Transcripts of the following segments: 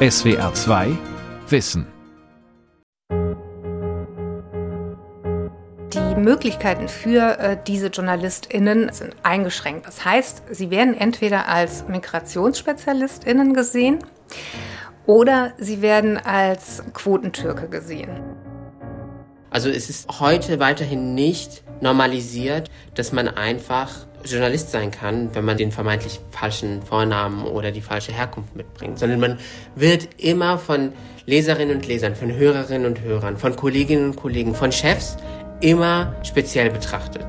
SWR 2 Wissen Die Möglichkeiten für äh, diese JournalistInnen sind eingeschränkt. Das heißt, sie werden entweder als MigrationsspezialistInnen gesehen oder sie werden als Quotentürke gesehen. Also es ist heute weiterhin nicht normalisiert, dass man einfach Journalist sein kann, wenn man den vermeintlich falschen Vornamen oder die falsche Herkunft mitbringt, sondern man wird immer von Leserinnen und Lesern, von Hörerinnen und Hörern, von Kolleginnen und Kollegen, von Chefs immer speziell betrachtet.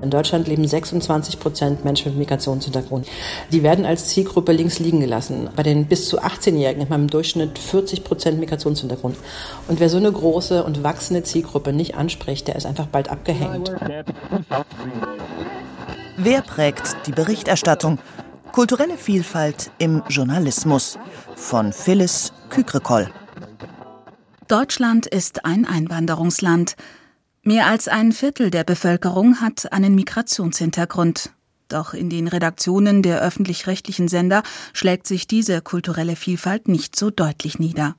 In Deutschland leben 26 Prozent Menschen mit Migrationshintergrund. Die werden als Zielgruppe links liegen gelassen. Bei den bis zu 18-Jährigen hat man im Durchschnitt 40 Prozent Migrationshintergrund. Und wer so eine große und wachsende Zielgruppe nicht anspricht, der ist einfach bald abgehängt. Wer prägt die Berichterstattung? Kulturelle Vielfalt im Journalismus von Phyllis Kükrekoll. Deutschland ist ein Einwanderungsland. Mehr als ein Viertel der Bevölkerung hat einen Migrationshintergrund. Doch in den Redaktionen der öffentlich-rechtlichen Sender schlägt sich diese kulturelle Vielfalt nicht so deutlich nieder.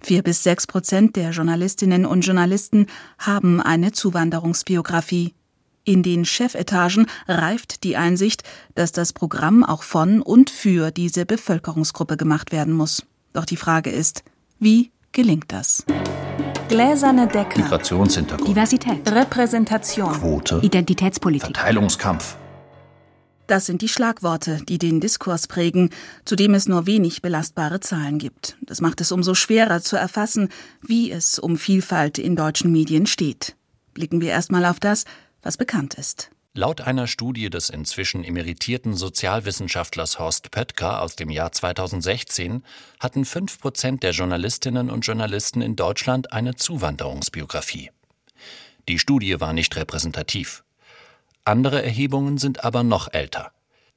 Vier bis sechs Prozent der Journalistinnen und Journalisten haben eine Zuwanderungsbiografie. In den Chefetagen reift die Einsicht, dass das Programm auch von und für diese Bevölkerungsgruppe gemacht werden muss. Doch die Frage ist, wie gelingt das? Gläserne Decke. Migrationshintergrund. Diversität. Repräsentation. Quote. Identitätspolitik. Verteilungskampf. Das sind die Schlagworte, die den Diskurs prägen, zu dem es nur wenig belastbare Zahlen gibt. Das macht es umso schwerer zu erfassen, wie es um Vielfalt in deutschen Medien steht. Blicken wir erstmal auf das, was bekannt ist. Laut einer Studie des inzwischen emeritierten Sozialwissenschaftlers Horst Pöttker aus dem Jahr 2016 hatten 5 Prozent der Journalistinnen und Journalisten in Deutschland eine Zuwanderungsbiografie. Die Studie war nicht repräsentativ. Andere Erhebungen sind aber noch älter.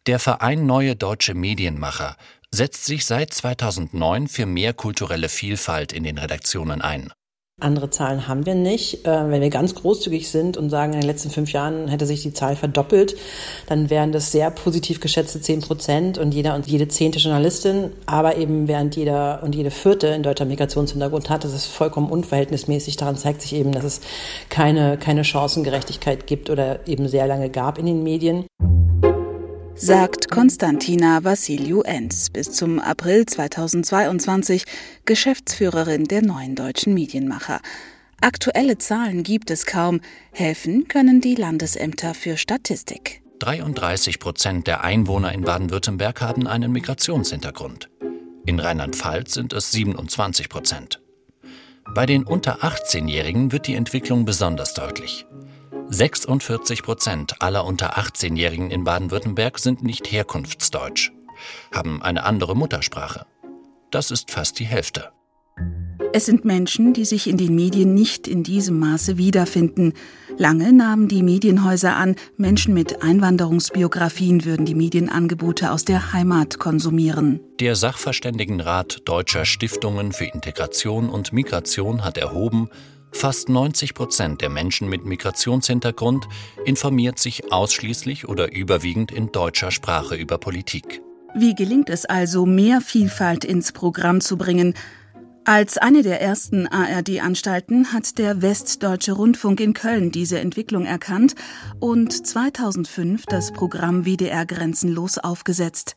Der Verein Neue Deutsche Medienmacher setzt sich seit 2009 für mehr kulturelle Vielfalt in den Redaktionen ein. Andere Zahlen haben wir nicht. Äh, wenn wir ganz großzügig sind und sagen, in den letzten fünf Jahren hätte sich die Zahl verdoppelt, dann wären das sehr positiv geschätzte zehn Prozent und jeder und jede zehnte Journalistin. Aber eben während jeder und jede vierte in deutscher Migrationshintergrund hat, das ist vollkommen unverhältnismäßig. Daran zeigt sich eben, dass es keine, keine Chancengerechtigkeit gibt oder eben sehr lange gab in den Medien sagt Konstantina Vassiliou Enz, bis zum April 2022 Geschäftsführerin der neuen deutschen Medienmacher. Aktuelle Zahlen gibt es kaum, helfen können die Landesämter für Statistik. 33 Prozent der Einwohner in Baden-Württemberg haben einen Migrationshintergrund. In Rheinland-Pfalz sind es 27 Prozent. Bei den unter 18-Jährigen wird die Entwicklung besonders deutlich. 46 Prozent aller unter 18-Jährigen in Baden-Württemberg sind nicht herkunftsdeutsch, haben eine andere Muttersprache. Das ist fast die Hälfte. Es sind Menschen, die sich in den Medien nicht in diesem Maße wiederfinden. Lange nahmen die Medienhäuser an, Menschen mit Einwanderungsbiografien würden die Medienangebote aus der Heimat konsumieren. Der Sachverständigenrat deutscher Stiftungen für Integration und Migration hat erhoben, Fast 90 Prozent der Menschen mit Migrationshintergrund informiert sich ausschließlich oder überwiegend in deutscher Sprache über Politik. Wie gelingt es also, mehr Vielfalt ins Programm zu bringen? Als eine der ersten ARD-Anstalten hat der Westdeutsche Rundfunk in Köln diese Entwicklung erkannt und 2005 das Programm WDR Grenzenlos aufgesetzt.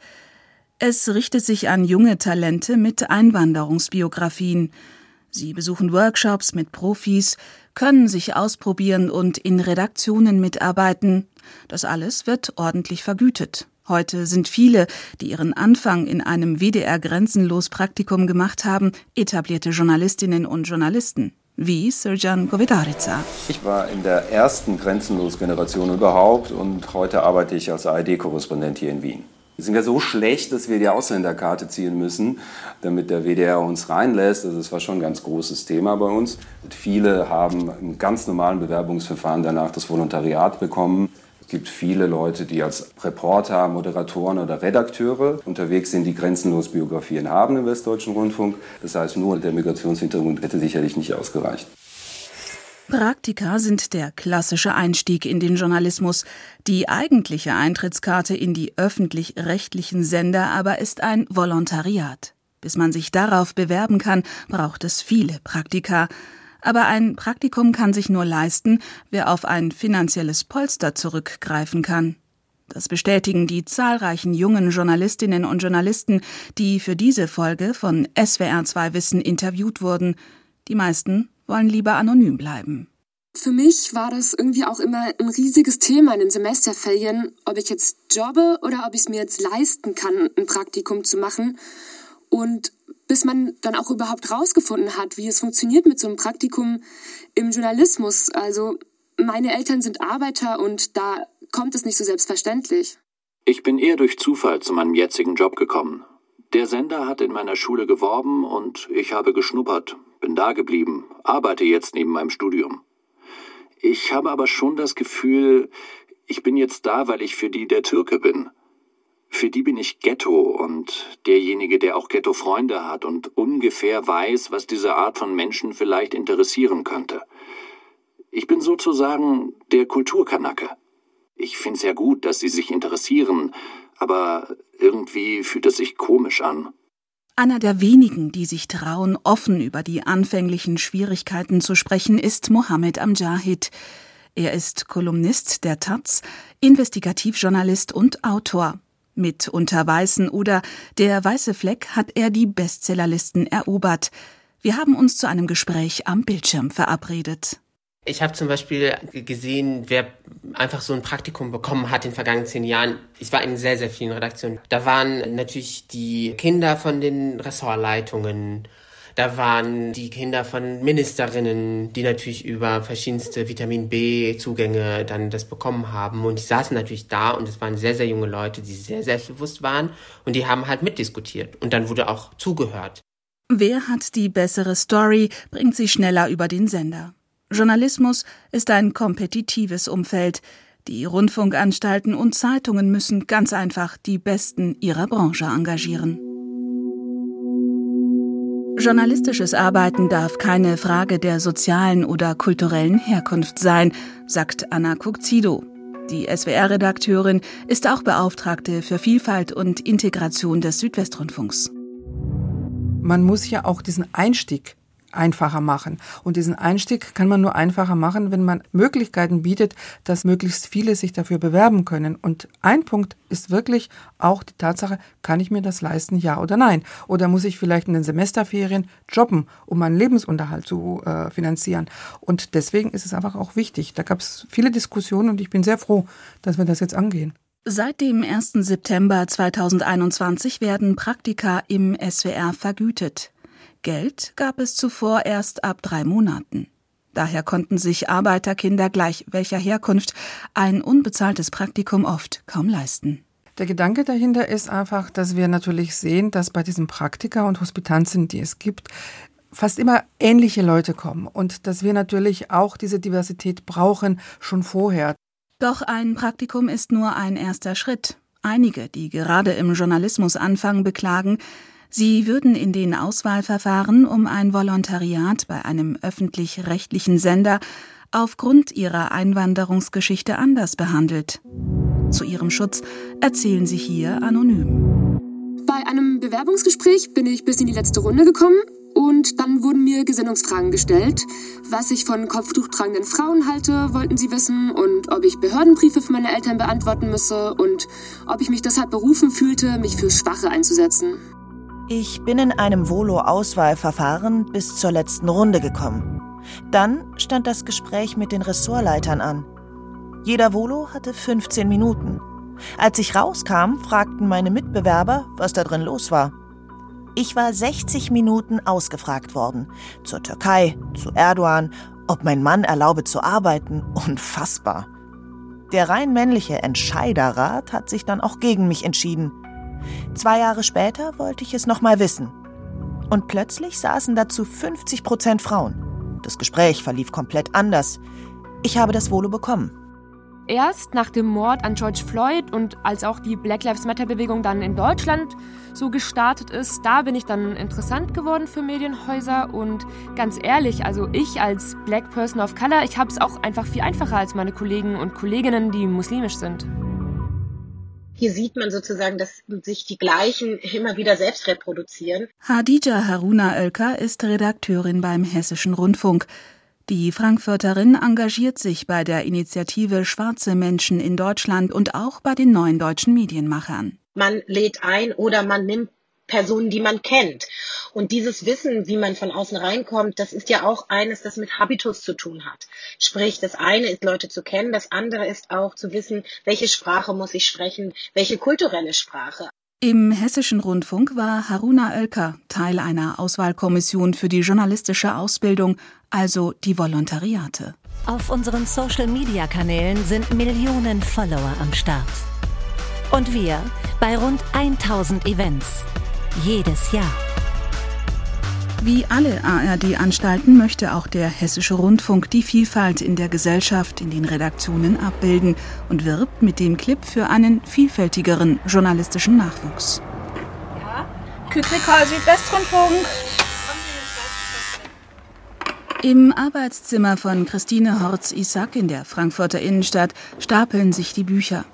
Es richtet sich an junge Talente mit Einwanderungsbiografien. Sie besuchen Workshops mit Profis, können sich ausprobieren und in Redaktionen mitarbeiten. Das alles wird ordentlich vergütet. Heute sind viele, die ihren Anfang in einem WDR Grenzenlos Praktikum gemacht haben, etablierte Journalistinnen und Journalisten wie Sirjan Govedarica. Ich war in der ersten Grenzenlos-Generation überhaupt und heute arbeite ich als ARD-Korrespondent hier in Wien. Wir sind ja so schlecht, dass wir die Ausländerkarte ziehen müssen, damit der WDR uns reinlässt. Also das war schon ein ganz großes Thema bei uns. Viele haben im ganz normalen Bewerbungsverfahren danach das Volontariat bekommen. Es gibt viele Leute, die als Reporter, Moderatoren oder Redakteure unterwegs sind, die grenzenlos Biografien haben im Westdeutschen Rundfunk. Das heißt, nur der Migrationshintergrund hätte sicherlich nicht ausgereicht. Praktika sind der klassische Einstieg in den Journalismus. Die eigentliche Eintrittskarte in die öffentlich-rechtlichen Sender aber ist ein Volontariat. Bis man sich darauf bewerben kann, braucht es viele Praktika. Aber ein Praktikum kann sich nur leisten, wer auf ein finanzielles Polster zurückgreifen kann. Das bestätigen die zahlreichen jungen Journalistinnen und Journalisten, die für diese Folge von SWR2 Wissen interviewt wurden. Die meisten wollen lieber anonym bleiben. Für mich war das irgendwie auch immer ein riesiges Thema in den Semesterferien, ob ich jetzt jobbe oder ob ich es mir jetzt leisten kann, ein Praktikum zu machen. Und bis man dann auch überhaupt rausgefunden hat, wie es funktioniert mit so einem Praktikum im Journalismus. Also meine Eltern sind Arbeiter und da kommt es nicht so selbstverständlich. Ich bin eher durch Zufall zu meinem jetzigen Job gekommen. Der Sender hat in meiner Schule geworben und ich habe geschnuppert, bin da geblieben, arbeite jetzt neben meinem Studium. Ich habe aber schon das Gefühl, ich bin jetzt da, weil ich für die der Türke bin. Für die bin ich Ghetto und derjenige, der auch Ghetto-Freunde hat und ungefähr weiß, was diese Art von Menschen vielleicht interessieren könnte. Ich bin sozusagen der Kulturkanacke. Ich finde es ja gut, dass sie sich interessieren, aber irgendwie fühlt es sich komisch an. Einer der wenigen, die sich trauen, offen über die anfänglichen Schwierigkeiten zu sprechen, ist Mohammed Amjahid. Er ist Kolumnist der Taz, Investigativjournalist und Autor. Mit Unter Weißen oder Der weiße Fleck hat er die Bestsellerlisten erobert. Wir haben uns zu einem Gespräch am Bildschirm verabredet. Ich habe zum Beispiel gesehen, wer einfach so ein Praktikum bekommen hat in den vergangenen zehn Jahren. Ich war in sehr, sehr vielen Redaktionen. Da waren natürlich die Kinder von den Ressortleitungen. Da waren die Kinder von Ministerinnen, die natürlich über verschiedenste Vitamin B-Zugänge dann das bekommen haben. Und die saßen natürlich da und es waren sehr, sehr junge Leute, die sehr selbstbewusst waren und die haben halt mitdiskutiert. Und dann wurde auch zugehört. Wer hat die bessere Story, bringt sie schneller über den Sender. Journalismus ist ein kompetitives Umfeld. Die Rundfunkanstalten und Zeitungen müssen ganz einfach die Besten ihrer Branche engagieren. Journalistisches Arbeiten darf keine Frage der sozialen oder kulturellen Herkunft sein, sagt Anna Kukzido. Die SWR-Redakteurin ist auch Beauftragte für Vielfalt und Integration des Südwestrundfunks. Man muss ja auch diesen Einstieg einfacher machen. Und diesen Einstieg kann man nur einfacher machen, wenn man Möglichkeiten bietet, dass möglichst viele sich dafür bewerben können. Und ein Punkt ist wirklich auch die Tatsache, kann ich mir das leisten, ja oder nein? Oder muss ich vielleicht in den Semesterferien jobben, um meinen Lebensunterhalt zu äh, finanzieren? Und deswegen ist es einfach auch wichtig. Da gab es viele Diskussionen und ich bin sehr froh, dass wir das jetzt angehen. Seit dem 1. September 2021 werden Praktika im SWR vergütet. Geld gab es zuvor erst ab drei Monaten. Daher konnten sich Arbeiterkinder gleich welcher Herkunft ein unbezahltes Praktikum oft kaum leisten. Der Gedanke dahinter ist einfach, dass wir natürlich sehen, dass bei diesen Praktika und Hospitanzen, die es gibt, fast immer ähnliche Leute kommen und dass wir natürlich auch diese Diversität brauchen schon vorher. Doch ein Praktikum ist nur ein erster Schritt. Einige, die gerade im Journalismus anfangen, beklagen, Sie würden in den Auswahlverfahren um ein Volontariat bei einem öffentlich-rechtlichen Sender aufgrund ihrer Einwanderungsgeschichte anders behandelt. Zu ihrem Schutz erzählen sie hier anonym. Bei einem Bewerbungsgespräch bin ich bis in die letzte Runde gekommen und dann wurden mir Gesinnungsfragen gestellt. Was ich von kopftuchtragenden Frauen halte, wollten sie wissen und ob ich Behördenbriefe für meine Eltern beantworten müsse und ob ich mich deshalb berufen fühlte, mich für Schwache einzusetzen. Ich bin in einem Volo-Auswahlverfahren bis zur letzten Runde gekommen. Dann stand das Gespräch mit den Ressortleitern an. Jeder Volo hatte 15 Minuten. Als ich rauskam, fragten meine Mitbewerber, was da drin los war. Ich war 60 Minuten ausgefragt worden. Zur Türkei, zu Erdogan, ob mein Mann erlaube zu arbeiten. Unfassbar. Der rein männliche Entscheiderrat hat sich dann auch gegen mich entschieden. Zwei Jahre später wollte ich es nochmal wissen. Und plötzlich saßen dazu 50 Prozent Frauen. Das Gespräch verlief komplett anders. Ich habe das Volo bekommen. Erst nach dem Mord an George Floyd und als auch die Black Lives Matter Bewegung dann in Deutschland so gestartet ist, da bin ich dann interessant geworden für Medienhäuser und ganz ehrlich, also ich als Black Person of Color, ich habe es auch einfach viel einfacher als meine Kollegen und Kolleginnen, die muslimisch sind. Hier sieht man sozusagen, dass sich die gleichen immer wieder selbst reproduzieren. Hadija Haruna Oelker ist Redakteurin beim Hessischen Rundfunk. Die Frankfurterin engagiert sich bei der Initiative Schwarze Menschen in Deutschland und auch bei den neuen deutschen Medienmachern. Man lädt ein oder man nimmt Personen, die man kennt. Und dieses Wissen, wie man von außen reinkommt, das ist ja auch eines, das mit Habitus zu tun hat. Sprich, das eine ist, Leute zu kennen, das andere ist auch zu wissen, welche Sprache muss ich sprechen, welche kulturelle Sprache. Im Hessischen Rundfunk war Haruna Oelker Teil einer Auswahlkommission für die journalistische Ausbildung, also die Volontariate. Auf unseren Social-Media-Kanälen sind Millionen Follower am Start. Und wir bei rund 1000 Events. Jedes Jahr. Wie alle ARD-Anstalten möchte auch der Hessische Rundfunk die Vielfalt in der Gesellschaft in den Redaktionen abbilden und wirbt mit dem Clip für einen vielfältigeren journalistischen Nachwuchs. Ja, Kükrikal Südwestrundfunk. Im Arbeitszimmer von Christine Horz-Isack in der Frankfurter Innenstadt stapeln sich die Bücher.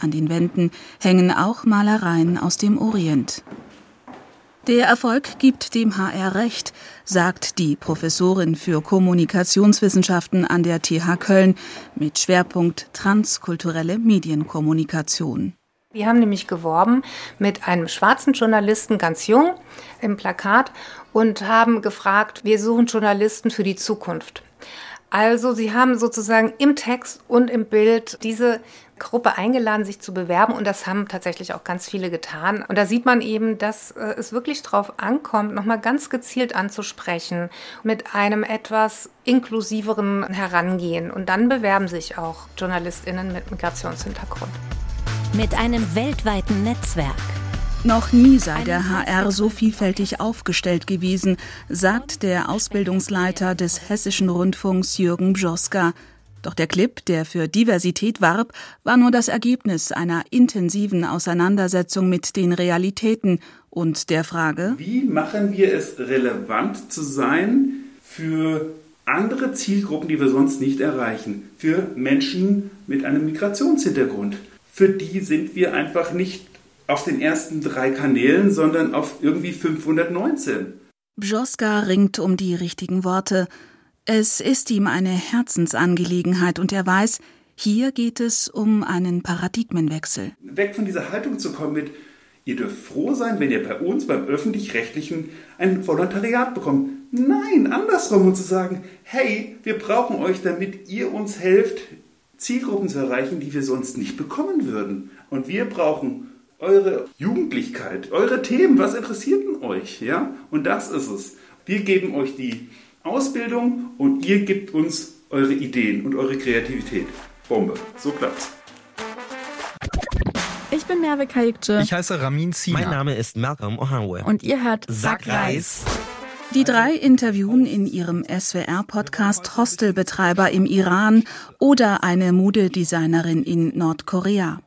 An den Wänden hängen auch Malereien aus dem Orient. Der Erfolg gibt dem HR recht, sagt die Professorin für Kommunikationswissenschaften an der TH Köln mit Schwerpunkt transkulturelle Medienkommunikation. Wir haben nämlich geworben mit einem schwarzen Journalisten, ganz jung, im Plakat und haben gefragt, wir suchen Journalisten für die Zukunft. Also sie haben sozusagen im Text und im Bild diese Gruppe eingeladen, sich zu bewerben und das haben tatsächlich auch ganz viele getan. Und da sieht man eben, dass äh, es wirklich darauf ankommt, nochmal ganz gezielt anzusprechen mit einem etwas inklusiveren Herangehen. Und dann bewerben sich auch JournalistInnen mit Migrationshintergrund. Mit einem weltweiten Netzwerk. Noch nie sei der HR so vielfältig aufgestellt gewesen, sagt der Ausbildungsleiter des Hessischen Rundfunks Jürgen Bjoska. Doch der Clip, der für Diversität warb, war nur das Ergebnis einer intensiven Auseinandersetzung mit den Realitäten und der Frage, wie machen wir es relevant zu sein für andere Zielgruppen, die wir sonst nicht erreichen, für Menschen mit einem Migrationshintergrund. Für die sind wir einfach nicht auf den ersten drei Kanälen, sondern auf irgendwie 519. Bjoska ringt um die richtigen Worte. Es ist ihm eine Herzensangelegenheit und er weiß, hier geht es um einen Paradigmenwechsel. Weg von dieser Haltung zu kommen mit, ihr dürft froh sein, wenn ihr bei uns beim öffentlich-rechtlichen ein Volontariat bekommt. Nein, andersrum und zu sagen, hey, wir brauchen euch, damit ihr uns helft, Zielgruppen zu erreichen, die wir sonst nicht bekommen würden. Und wir brauchen eure Jugendlichkeit, eure Themen, was interessiert denn euch? Ja? Und das ist es. Wir geben euch die Ausbildung und ihr gebt uns eure Ideen und eure Kreativität. Bombe. So klappt's. Ich bin Merve Kalkce. Ich heiße Ramin Sina. Mein Name ist Malcolm Ohanwe. Und ihr hört Sack Reis. Die drei interviewen in ihrem SWR-Podcast Hostelbetreiber im Iran oder eine Modedesignerin in Nordkorea.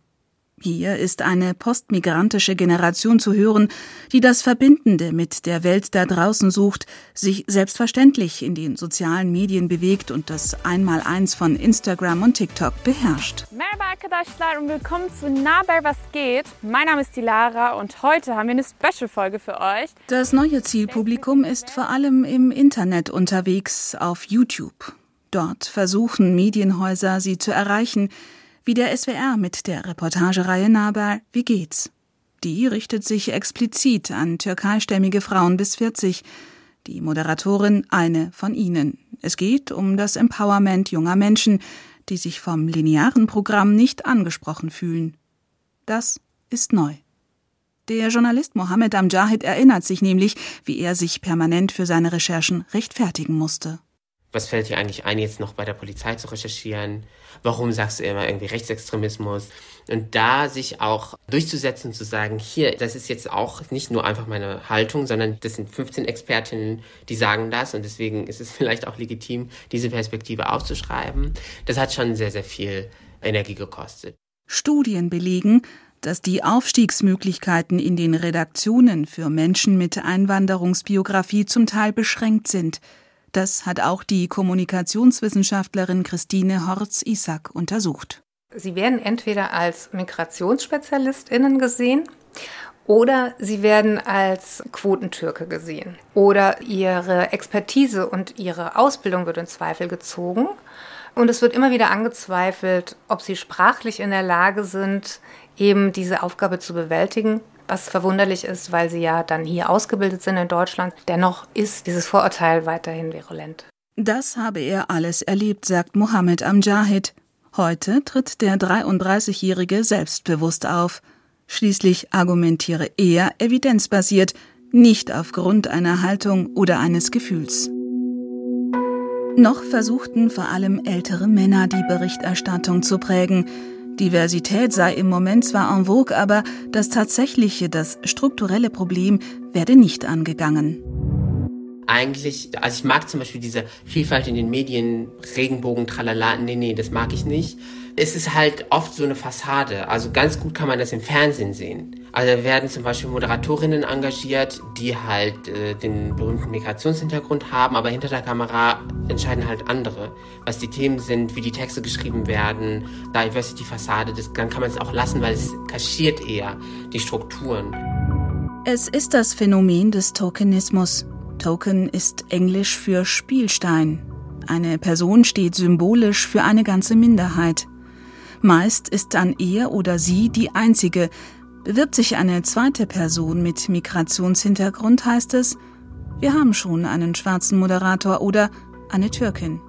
Hier ist eine postmigrantische Generation zu hören, die das Verbindende mit der Welt da draußen sucht, sich selbstverständlich in den sozialen Medien bewegt und das Einmaleins von Instagram und TikTok beherrscht. Merhaba arkadaşlar und willkommen zu Naber was geht. Mein Name ist die Lara und heute haben wir eine Special-Folge für euch. Das neue Zielpublikum ist vor allem im Internet unterwegs, auf YouTube. Dort versuchen Medienhäuser, sie zu erreichen – wie der SWR mit der Reportagereihe Naber Wie geht's? Die richtet sich explizit an türkeistämmige Frauen bis 40. Die Moderatorin eine von ihnen. Es geht um das Empowerment junger Menschen, die sich vom linearen Programm nicht angesprochen fühlen. Das ist neu. Der Journalist Mohammed Amjahid erinnert sich nämlich, wie er sich permanent für seine Recherchen rechtfertigen musste was fällt dir eigentlich ein, jetzt noch bei der Polizei zu recherchieren? Warum sagst du immer irgendwie Rechtsextremismus? Und da sich auch durchzusetzen und zu sagen, hier, das ist jetzt auch nicht nur einfach meine Haltung, sondern das sind 15 Expertinnen, die sagen das und deswegen ist es vielleicht auch legitim, diese Perspektive aufzuschreiben. Das hat schon sehr, sehr viel Energie gekostet. Studien belegen, dass die Aufstiegsmöglichkeiten in den Redaktionen für Menschen mit Einwanderungsbiografie zum Teil beschränkt sind – das hat auch die Kommunikationswissenschaftlerin Christine Horz-Isack untersucht. Sie werden entweder als Migrationsspezialistinnen gesehen oder sie werden als Quotentürke gesehen. Oder ihre Expertise und ihre Ausbildung wird in Zweifel gezogen. Und es wird immer wieder angezweifelt, ob sie sprachlich in der Lage sind, eben diese Aufgabe zu bewältigen. Was verwunderlich ist, weil sie ja dann hier ausgebildet sind in Deutschland. Dennoch ist dieses Vorurteil weiterhin virulent. Das habe er alles erlebt, sagt Mohammed Amjahid. Heute tritt der 33-Jährige selbstbewusst auf. Schließlich argumentiere er evidenzbasiert, nicht aufgrund einer Haltung oder eines Gefühls. Noch versuchten vor allem ältere Männer die Berichterstattung zu prägen. Diversität sei im Moment zwar en vogue, aber das tatsächliche, das strukturelle Problem werde nicht angegangen eigentlich, also ich mag zum Beispiel diese Vielfalt in den Medien, Regenbogen, tralala, nee, nee, das mag ich nicht. Es ist halt oft so eine Fassade. Also ganz gut kann man das im Fernsehen sehen. Also werden zum Beispiel Moderatorinnen engagiert, die halt äh, den berühmten Migrationshintergrund haben, aber hinter der Kamera entscheiden halt andere, was die Themen sind, wie die Texte geschrieben werden, Diversity-Fassade, dann kann man es auch lassen, weil es kaschiert eher die Strukturen. Es ist das Phänomen des Tokenismus. Token ist Englisch für Spielstein. Eine Person steht symbolisch für eine ganze Minderheit. Meist ist dann er oder sie die einzige. Bewirbt sich eine zweite Person mit Migrationshintergrund, heißt es, wir haben schon einen schwarzen Moderator oder eine Türkin.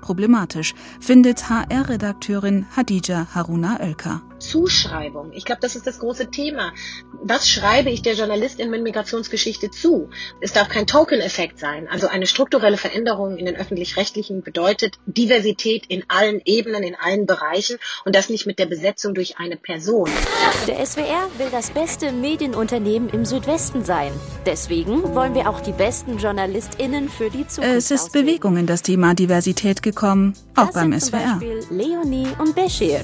Problematisch findet HR-Redakteurin Hadija Haruna Oelker. Zuschreibung. Ich glaube, das ist das große Thema. Was schreibe ich der Journalistin mit Migrationsgeschichte zu? Es darf kein Token-Effekt sein. Also eine strukturelle Veränderung in den öffentlich-rechtlichen bedeutet Diversität in allen Ebenen, in allen Bereichen und das nicht mit der Besetzung durch eine Person. Der SWR will das beste Medienunternehmen im Südwesten sein. Deswegen wollen wir auch die besten JournalistInnen für die Zukunft Es ist Bewegung in das Thema Diversität gekommen, auch das beim sind SWR. Zum Beispiel Leonie und Bashir.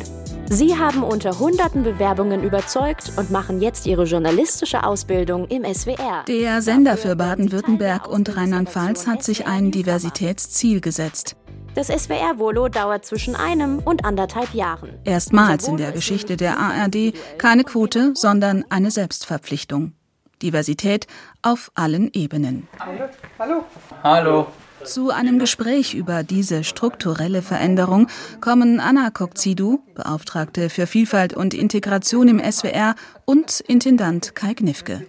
Sie haben unter hunderten Bewerbungen überzeugt und machen jetzt ihre journalistische Ausbildung im SWR. Der Sender für Baden-Württemberg und Rheinland-Pfalz hat sich ein Diversitätsziel gesetzt. Das SWR-Volo dauert zwischen einem und anderthalb Jahren. Erstmals in der Geschichte der ARD keine Quote, sondern eine Selbstverpflichtung. Diversität auf allen Ebenen. Hallo. Hallo. Zu einem Gespräch über diese strukturelle Veränderung kommen Anna Kokzidu, Beauftragte für Vielfalt und Integration im SWR, und Intendant Kai Gnifke.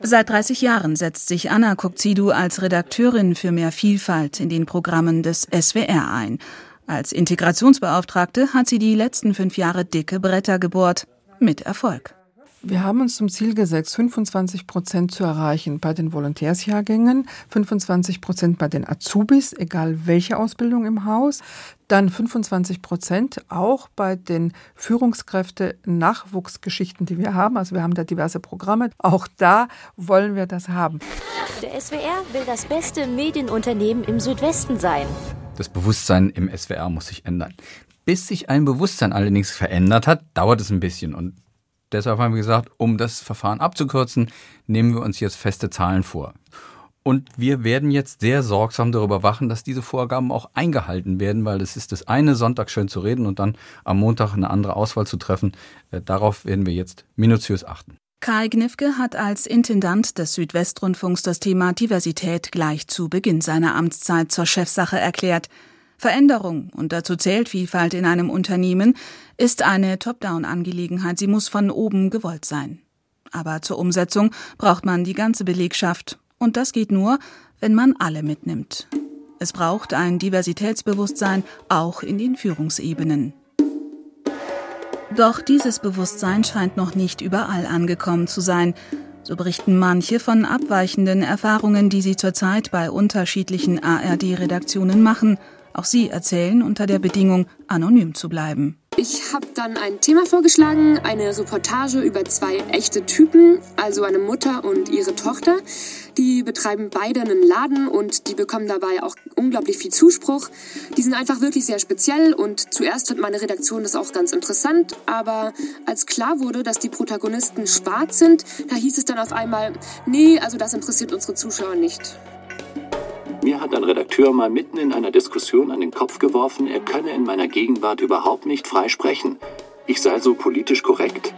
Seit 30 Jahren setzt sich Anna Kokzidu als Redakteurin für mehr Vielfalt in den Programmen des SWR ein. Als Integrationsbeauftragte hat sie die letzten fünf Jahre dicke Bretter gebohrt. Mit Erfolg. Wir haben uns zum Ziel gesetzt, 25 Prozent zu erreichen bei den Volontärsjahrgängen, 25 Prozent bei den Azubis, egal welche Ausbildung im Haus, dann 25 Prozent auch bei den Führungskräfte-Nachwuchsgeschichten, die wir haben. Also wir haben da diverse Programme. Auch da wollen wir das haben. Der SWR will das beste Medienunternehmen im Südwesten sein. Das Bewusstsein im SWR muss sich ändern. Bis sich ein Bewusstsein allerdings verändert hat, dauert es ein bisschen. Und deshalb haben wir gesagt, um das Verfahren abzukürzen, nehmen wir uns jetzt feste Zahlen vor. Und wir werden jetzt sehr sorgsam darüber wachen, dass diese Vorgaben auch eingehalten werden, weil es ist das eine, Sonntag schön zu reden und dann am Montag eine andere Auswahl zu treffen. Äh, Darauf werden wir jetzt minutiös achten. Kai Gnifke hat als Intendant des Südwestrundfunks das Thema Diversität gleich zu Beginn seiner Amtszeit zur Chefsache erklärt. Veränderung, und dazu zählt Vielfalt in einem Unternehmen, ist eine Top-Down-Angelegenheit. Sie muss von oben gewollt sein. Aber zur Umsetzung braucht man die ganze Belegschaft. Und das geht nur, wenn man alle mitnimmt. Es braucht ein Diversitätsbewusstsein auch in den Führungsebenen. Doch dieses Bewusstsein scheint noch nicht überall angekommen zu sein. So berichten manche von abweichenden Erfahrungen, die sie zurzeit bei unterschiedlichen ARD-Redaktionen machen. Auch sie erzählen unter der Bedingung, anonym zu bleiben. Ich habe dann ein Thema vorgeschlagen, eine Reportage über zwei echte Typen, also eine Mutter und ihre Tochter. Die betreiben beide einen Laden und die bekommen dabei auch unglaublich viel Zuspruch. Die sind einfach wirklich sehr speziell und zuerst fand meine Redaktion das auch ganz interessant, aber als klar wurde, dass die Protagonisten schwarz sind, da hieß es dann auf einmal, nee, also das interessiert unsere Zuschauer nicht. Mir hat ein Redakteur mal mitten in einer Diskussion an den Kopf geworfen, er könne in meiner Gegenwart überhaupt nicht frei sprechen. Ich sei so politisch korrekt.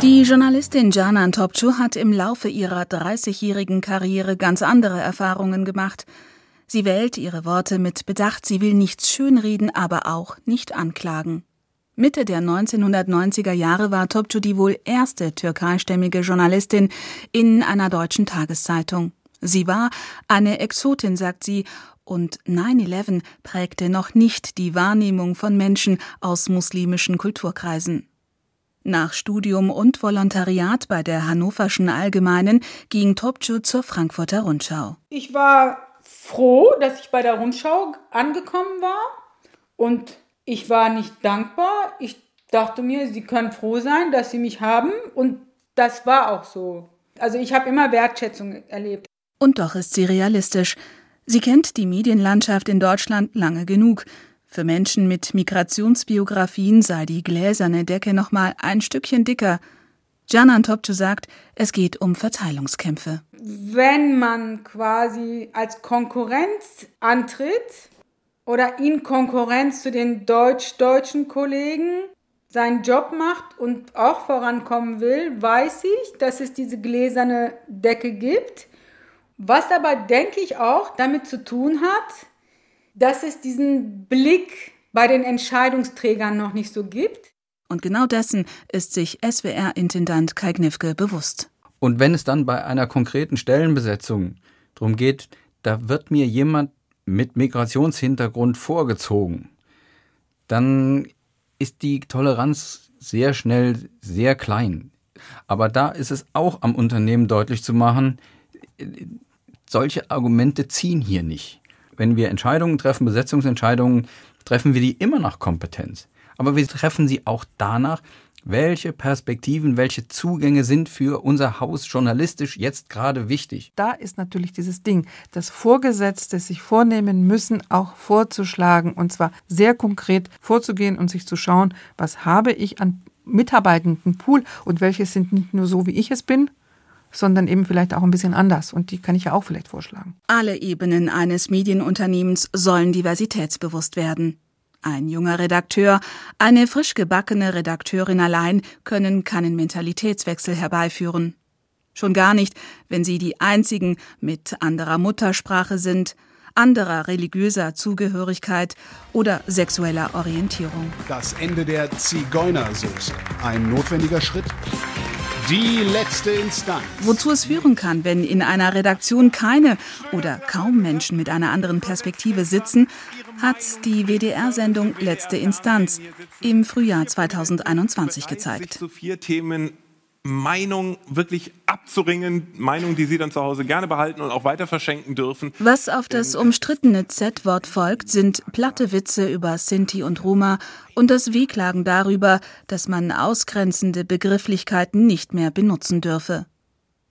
Die Journalistin Canan Topçu hat im Laufe ihrer 30-jährigen Karriere ganz andere Erfahrungen gemacht. Sie wählt ihre Worte mit Bedacht, sie will nichts schönreden, aber auch nicht anklagen. Mitte der 1990er Jahre war Topçu die wohl erste türkeistämmige Journalistin in einer deutschen Tageszeitung. Sie war eine Exotin, sagt sie, und 9-11 prägte noch nicht die Wahrnehmung von Menschen aus muslimischen Kulturkreisen. Nach Studium und Volontariat bei der Hannoverschen Allgemeinen ging Topçu zur Frankfurter Rundschau. Ich war froh, dass ich bei der Rundschau angekommen war und ich war nicht dankbar. Ich dachte mir, sie können froh sein, dass sie mich haben und das war auch so. Also ich habe immer Wertschätzung erlebt. Und doch ist sie realistisch. Sie kennt die Medienlandschaft in Deutschland lange genug. Für Menschen mit Migrationsbiografien sei die gläserne Decke noch mal ein Stückchen dicker. Canan Topçu sagt, es geht um Verteilungskämpfe. Wenn man quasi als Konkurrenz antritt oder in Konkurrenz zu den deutsch-deutschen Kollegen seinen Job macht und auch vorankommen will, weiß ich, dass es diese gläserne Decke gibt. Was aber, denke ich, auch damit zu tun hat, dass es diesen Blick bei den Entscheidungsträgern noch nicht so gibt. Und genau dessen ist sich SWR-Intendant Kai Gnifke bewusst. Und wenn es dann bei einer konkreten Stellenbesetzung darum geht, da wird mir jemand mit Migrationshintergrund vorgezogen, dann ist die Toleranz sehr schnell sehr klein. Aber da ist es auch am Unternehmen deutlich zu machen, solche Argumente ziehen hier nicht wenn wir Entscheidungen treffen, Besetzungsentscheidungen, treffen wir die immer nach Kompetenz. Aber wir treffen sie auch danach, welche Perspektiven, welche Zugänge sind für unser Haus journalistisch jetzt gerade wichtig? Da ist natürlich dieses Ding, dass Vorgesetzte sich vornehmen müssen, auch vorzuschlagen und zwar sehr konkret vorzugehen und sich zu schauen, was habe ich an mitarbeitenden Pool und welche sind nicht nur so, wie ich es bin, sondern eben vielleicht auch ein bisschen anders. Und die kann ich ja auch vielleicht vorschlagen. Alle Ebenen eines Medienunternehmens sollen diversitätsbewusst werden. Ein junger Redakteur, eine frisch gebackene Redakteurin allein können keinen Mentalitätswechsel herbeiführen. Schon gar nicht, wenn sie die einzigen mit anderer Muttersprache sind, anderer religiöser Zugehörigkeit oder sexueller Orientierung. Das Ende der Zigeunersoße. Ein notwendiger Schritt? Die letzte Instanz. Wozu es führen kann, wenn in einer Redaktion keine oder kaum Menschen mit einer anderen Perspektive sitzen, hat die WDR-Sendung Letzte Instanz im Frühjahr 2021 gezeigt. Meinung wirklich abzuringen, Meinung, die Sie dann zu Hause gerne behalten und auch weiter verschenken dürfen. Was auf das umstrittene Z-Wort folgt, sind platte Witze über Sinti und Roma und das Wehklagen darüber, dass man ausgrenzende Begrifflichkeiten nicht mehr benutzen dürfe.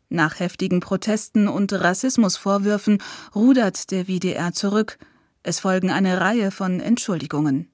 Nach heftigen Protesten und Rassismusvorwürfen rudert der WDR zurück. Es folgen eine Reihe von Entschuldigungen.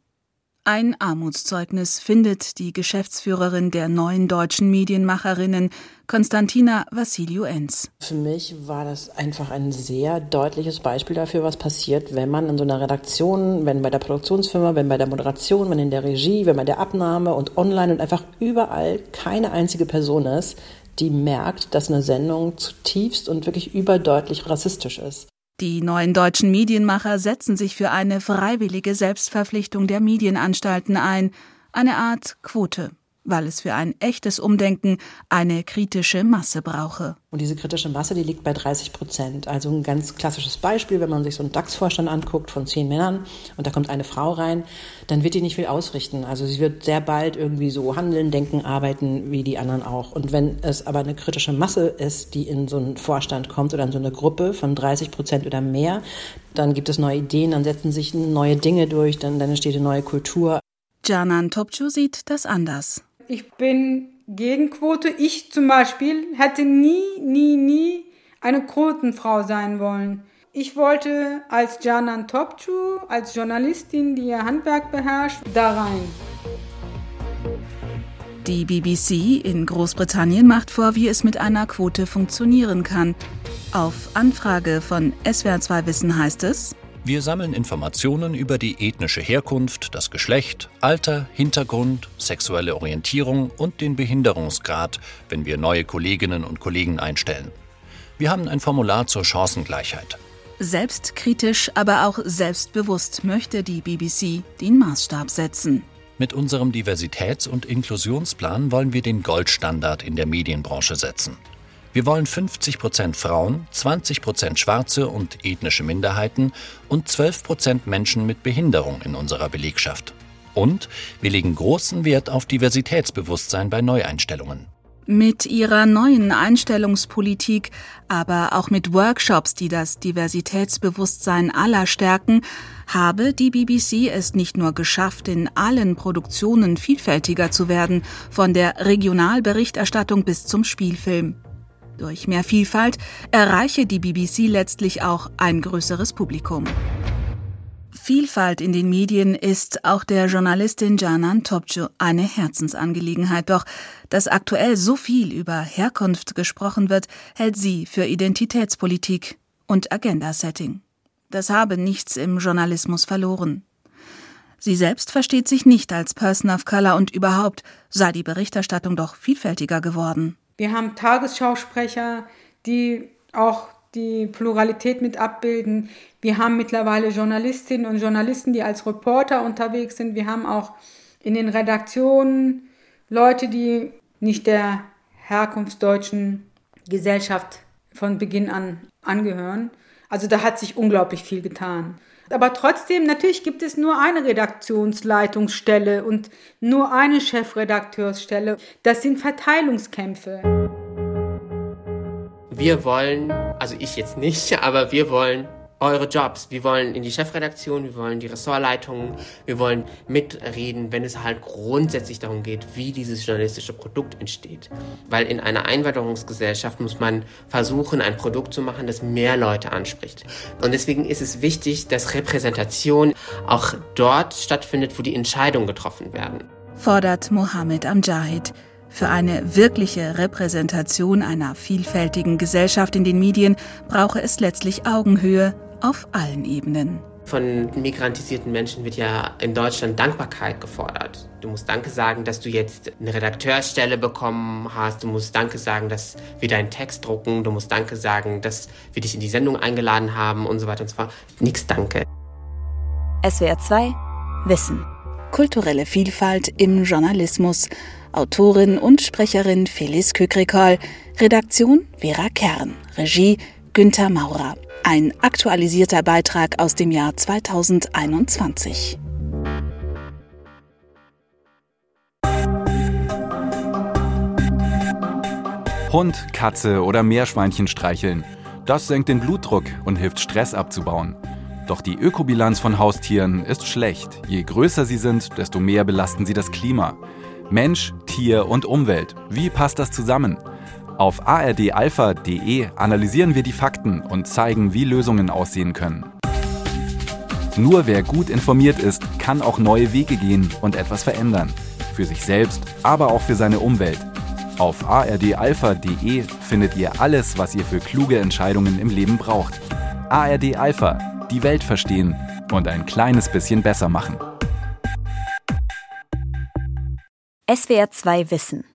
Ein Armutszeugnis findet die Geschäftsführerin der neuen deutschen Medienmacherinnen, Konstantina Vassiliou-Enz. Für mich war das einfach ein sehr deutliches Beispiel dafür, was passiert, wenn man in so einer Redaktion, wenn bei der Produktionsfirma, wenn bei der Moderation, wenn in der Regie, wenn bei der Abnahme und online und einfach überall keine einzige Person ist, die merkt, dass eine Sendung zutiefst und wirklich überdeutlich rassistisch ist. Die neuen deutschen Medienmacher setzen sich für eine freiwillige Selbstverpflichtung der Medienanstalten ein, eine Art Quote weil es für ein echtes Umdenken eine kritische Masse brauche. Und diese kritische Masse, die liegt bei 30 Prozent. Also ein ganz klassisches Beispiel, wenn man sich so einen DAX-Vorstand anguckt von zehn Männern und da kommt eine Frau rein, dann wird die nicht viel ausrichten. Also sie wird sehr bald irgendwie so handeln, denken, arbeiten wie die anderen auch. Und wenn es aber eine kritische Masse ist, die in so einen Vorstand kommt oder in so eine Gruppe von 30 Prozent oder mehr, dann gibt es neue Ideen, dann setzen sich neue Dinge durch, dann, dann entsteht eine neue Kultur. Canan Topçu sieht das anders. Ich bin gegen Quote. Ich zum Beispiel hätte nie, nie, nie eine Quotenfrau sein wollen. Ich wollte als Canan Topçu, als Journalistin, die ihr Handwerk beherrscht, da rein. Die BBC in Großbritannien macht vor, wie es mit einer Quote funktionieren kann. Auf Anfrage von SWR2 Wissen heißt es, wir sammeln Informationen über die ethnische Herkunft, das Geschlecht, Alter, Hintergrund, sexuelle Orientierung und den Behinderungsgrad, wenn wir neue Kolleginnen und Kollegen einstellen. Wir haben ein Formular zur Chancengleichheit. Selbstkritisch, aber auch selbstbewusst möchte die BBC den Maßstab setzen. Mit unserem Diversitäts- und Inklusionsplan wollen wir den Goldstandard in der Medienbranche setzen. Wir wollen 50 Prozent Frauen, 20 Prozent Schwarze und ethnische Minderheiten und 12 Prozent Menschen mit Behinderung in unserer Belegschaft. Und wir legen großen Wert auf Diversitätsbewusstsein bei Neueinstellungen. Mit ihrer neuen Einstellungspolitik, aber auch mit Workshops, die das Diversitätsbewusstsein aller stärken, habe die BBC es nicht nur geschafft, in allen Produktionen vielfältiger zu werden, von der Regionalberichterstattung bis zum Spielfilm. Durch mehr Vielfalt erreiche die BBC letztlich auch ein größeres Publikum. Vielfalt in den Medien ist auch der Journalistin Canan Topçu eine Herzensangelegenheit. Doch dass aktuell so viel über Herkunft gesprochen wird, hält sie für Identitätspolitik und Agenda-Setting. Das habe nichts im Journalismus verloren. Sie selbst versteht sich nicht als Person of Color und überhaupt sei die Berichterstattung doch vielfältiger geworden. Wir haben Tagesschausprecher, die auch die Pluralität mit abbilden. Wir haben mittlerweile Journalistinnen und Journalisten, die als Reporter unterwegs sind. Wir haben auch in den Redaktionen Leute, die nicht der herkunftsdeutschen Gesellschaft von Beginn an angehören. Also da hat sich unglaublich viel getan. Aber trotzdem, natürlich gibt es nur eine Redaktionsleitungsstelle und nur eine Chefredakteursstelle. Das sind Verteilungskämpfe. Wir wollen, also ich jetzt nicht, aber wir wollen eure Jobs. Wir wollen in die Chefredaktion, wir wollen die Ressortleitungen, wir wollen mitreden, wenn es halt grundsätzlich darum geht, wie dieses journalistische Produkt entsteht. Weil in einer Einwanderungsgesellschaft muss man versuchen, ein Produkt zu machen, das mehr Leute anspricht. Und deswegen ist es wichtig, dass Repräsentation auch dort stattfindet, wo die Entscheidungen getroffen werden. Fordert Mohammed Amjahid. Für eine wirkliche Repräsentation einer vielfältigen Gesellschaft in den Medien brauche es letztlich Augenhöhe, auf allen Ebenen. Von migrantisierten Menschen wird ja in Deutschland Dankbarkeit gefordert. Du musst Danke sagen, dass du jetzt eine Redakteurstelle bekommen hast. Du musst Danke sagen, dass wir deinen Text drucken. Du musst Danke sagen, dass wir dich in die Sendung eingeladen haben und so weiter und so fort. Nix Danke. SWR 2 Wissen. Kulturelle Vielfalt im Journalismus. Autorin und Sprecherin Felice Kökrikol. Redaktion Vera Kern. Regie Günther Maurer. Ein aktualisierter Beitrag aus dem Jahr 2021. Hund, Katze oder Meerschweinchen streicheln. Das senkt den Blutdruck und hilft Stress abzubauen. Doch die Ökobilanz von Haustieren ist schlecht. Je größer sie sind, desto mehr belasten sie das Klima. Mensch, Tier und Umwelt. Wie passt das zusammen? Auf ardalpha.de analysieren wir die Fakten und zeigen, wie Lösungen aussehen können. Nur wer gut informiert ist, kann auch neue Wege gehen und etwas verändern. Für sich selbst, aber auch für seine Umwelt. Auf ardalpha.de findet ihr alles, was ihr für kluge Entscheidungen im Leben braucht. ARD Alpha, die Welt verstehen und ein kleines bisschen besser machen. SWR 2 Wissen